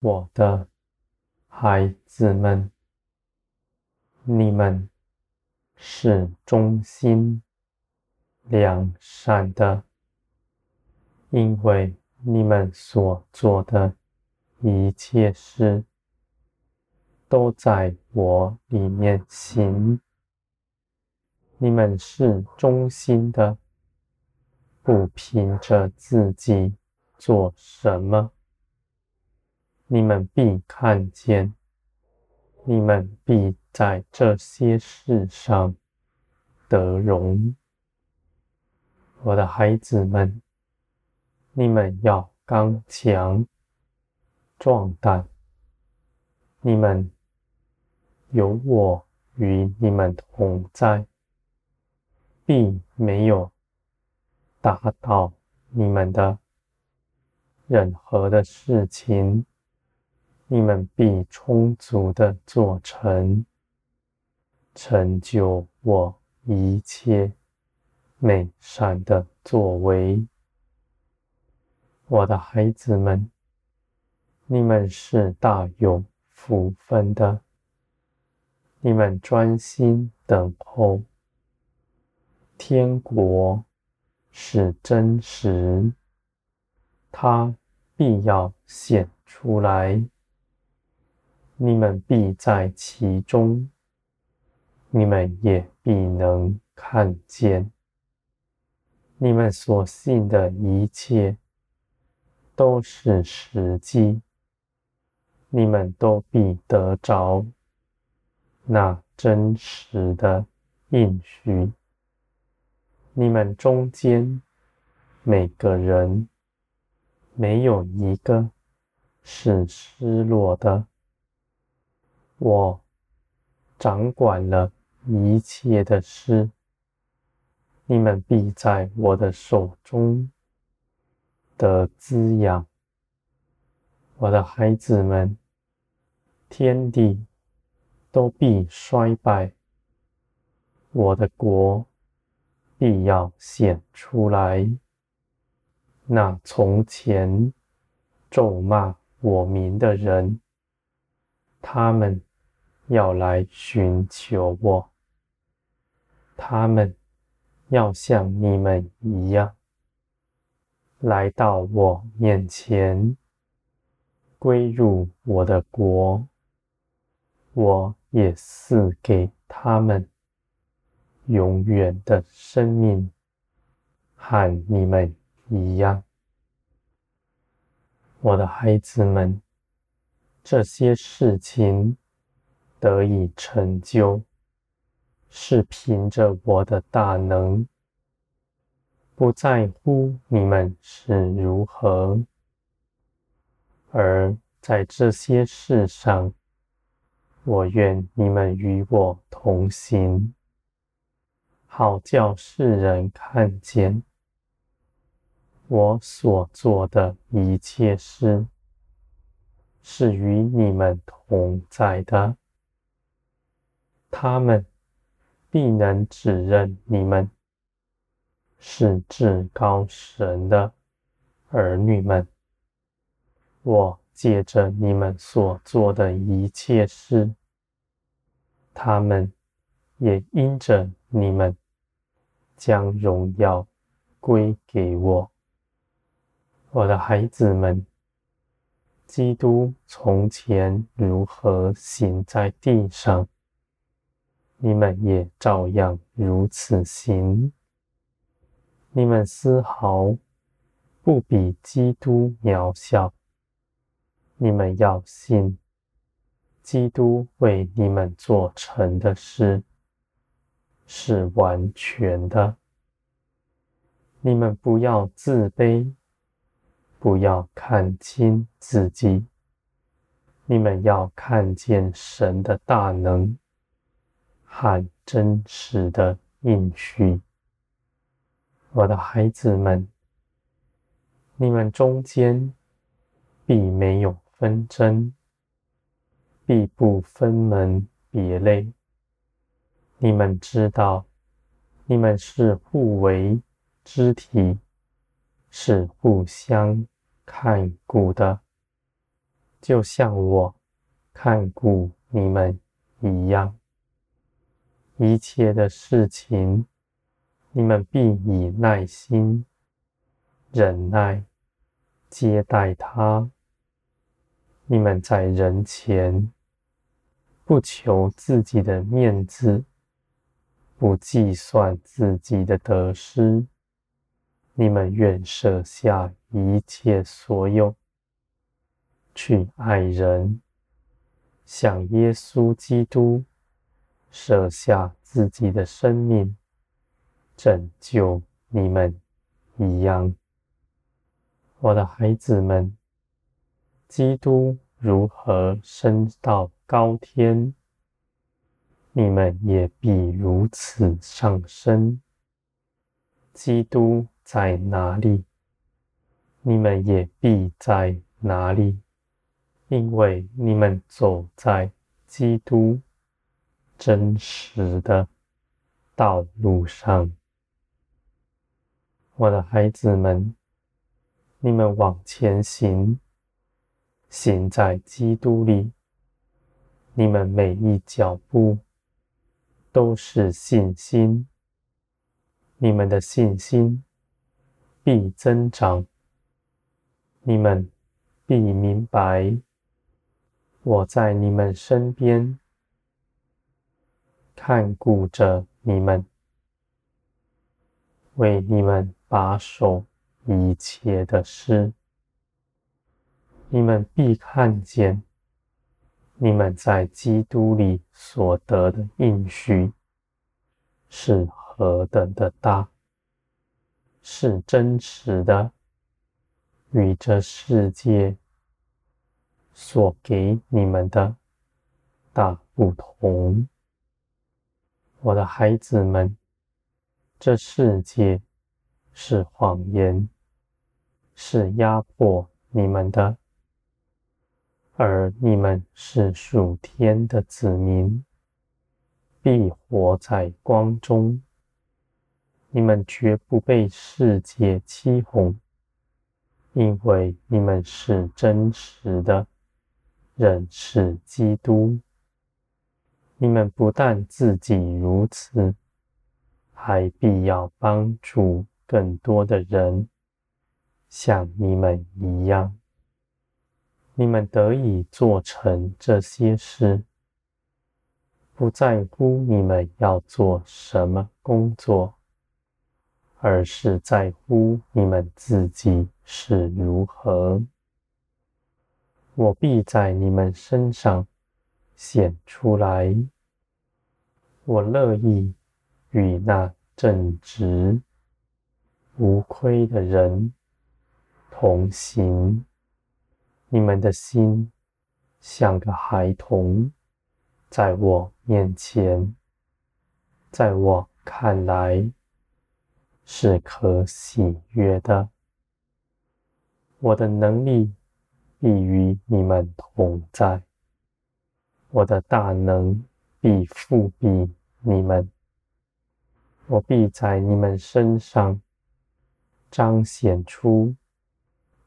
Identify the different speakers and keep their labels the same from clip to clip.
Speaker 1: 我的孩子们，你们是忠心良善的，因为你们所做的一切事，都在我里面行。你们是忠心的，不凭着自己做什么。你们必看见，你们必在这些事上得荣。我的孩子们，你们要刚强壮胆。你们有我与你们同在，必没有打倒你们的任何的事情。你们必充足的做成，成就我一切美善的作为。我的孩子们，你们是大有福分的。你们专心等候，天国是真实，它必要显出来。你们必在其中，你们也必能看见。你们所信的一切都是实际，你们都必得着那真实的应许。你们中间每个人没有一个是失落的。我掌管了一切的事，你们必在我的手中得滋养。我的孩子们，天地都必衰败，我的国必要显出来。那从前咒骂我民的人，他们。要来寻求我，他们要像你们一样，来到我面前，归入我的国，我也赐给他们永远的生命，和你们一样。我的孩子们，这些事情。得以成就，是凭着我的大能，不在乎你们是如何，而在这些事上，我愿你们与我同行，好叫世人看见我所做的一切事，是与你们同在的。他们必能指认你们是至高神的儿女们。我借着你们所做的一切事，他们也因着你们将荣耀归给我。我的孩子们，基督从前如何行在地上，你们也照样如此行。你们丝毫不比基督渺小。你们要信，基督为你们做成的事是完全的。你们不要自卑，不要看轻自己。你们要看见神的大能。和真实的应许，我的孩子们，你们中间必没有纷争，必不分门别类。你们知道，你们是互为肢体，是互相看顾的。就像我看顾你们一样。一切的事情，你们必以耐心、忍耐接待他。你们在人前不求自己的面子，不计算自己的得失。你们愿舍下一切所有，去爱人，像耶稣基督舍下自己的生命，拯救你们一样。我的孩子们，基督如何升到高天，你们也必如此上升。基督在哪里，你们也必在哪里，因为你们走在基督真实的道路上。我的孩子们，你们往前行，行在基督里，你们每一脚步都是信心。你们的信心必增长，你们必明白，我在你们身边看顾着你们，为你们把守一切的事。你们必看见，你们在基督里所得的应许是何等的大，是真实的，与这世界所给你们的大不同。我的孩子们，这世界是谎言，是压迫你们的，而你们是属天的子民，必活在光中。你们绝不被世界欺哄，因为你们是真实的，认识基督。你们不但自己如此，还必要帮助更多的人，像你们一样。你们得以做成这些事，不在乎你们要做什么工作。而是在乎你们自己是如何，我必在你们身上显出来。我乐意与那正直无亏的人同行。你们的心像个孩童，在我面前，在我看来。是可喜悦的。我的能力必与你们同在，我的大能必复庇你们。我必在你们身上彰显出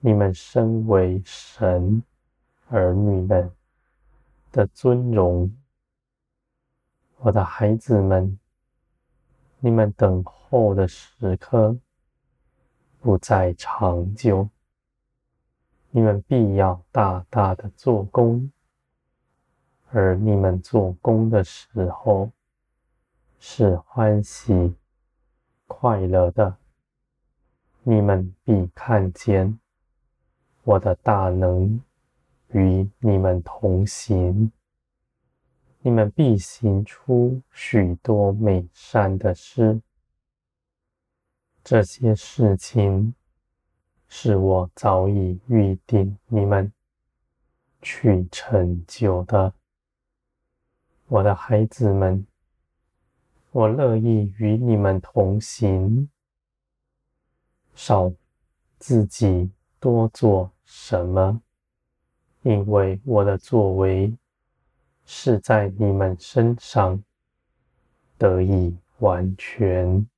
Speaker 1: 你们身为神儿女们的尊荣。我的孩子们。你们等候的时刻不再长久，你们必要大大的做工，而你们做工的时候是欢喜快乐的。你们必看见我的大能与你们同行。你们必行出许多美善的事，这些事情是我早已预定你们去成就的，我的孩子们，我乐意与你们同行，少自己多做什么，因为我的作为。是在你们身上得以完全。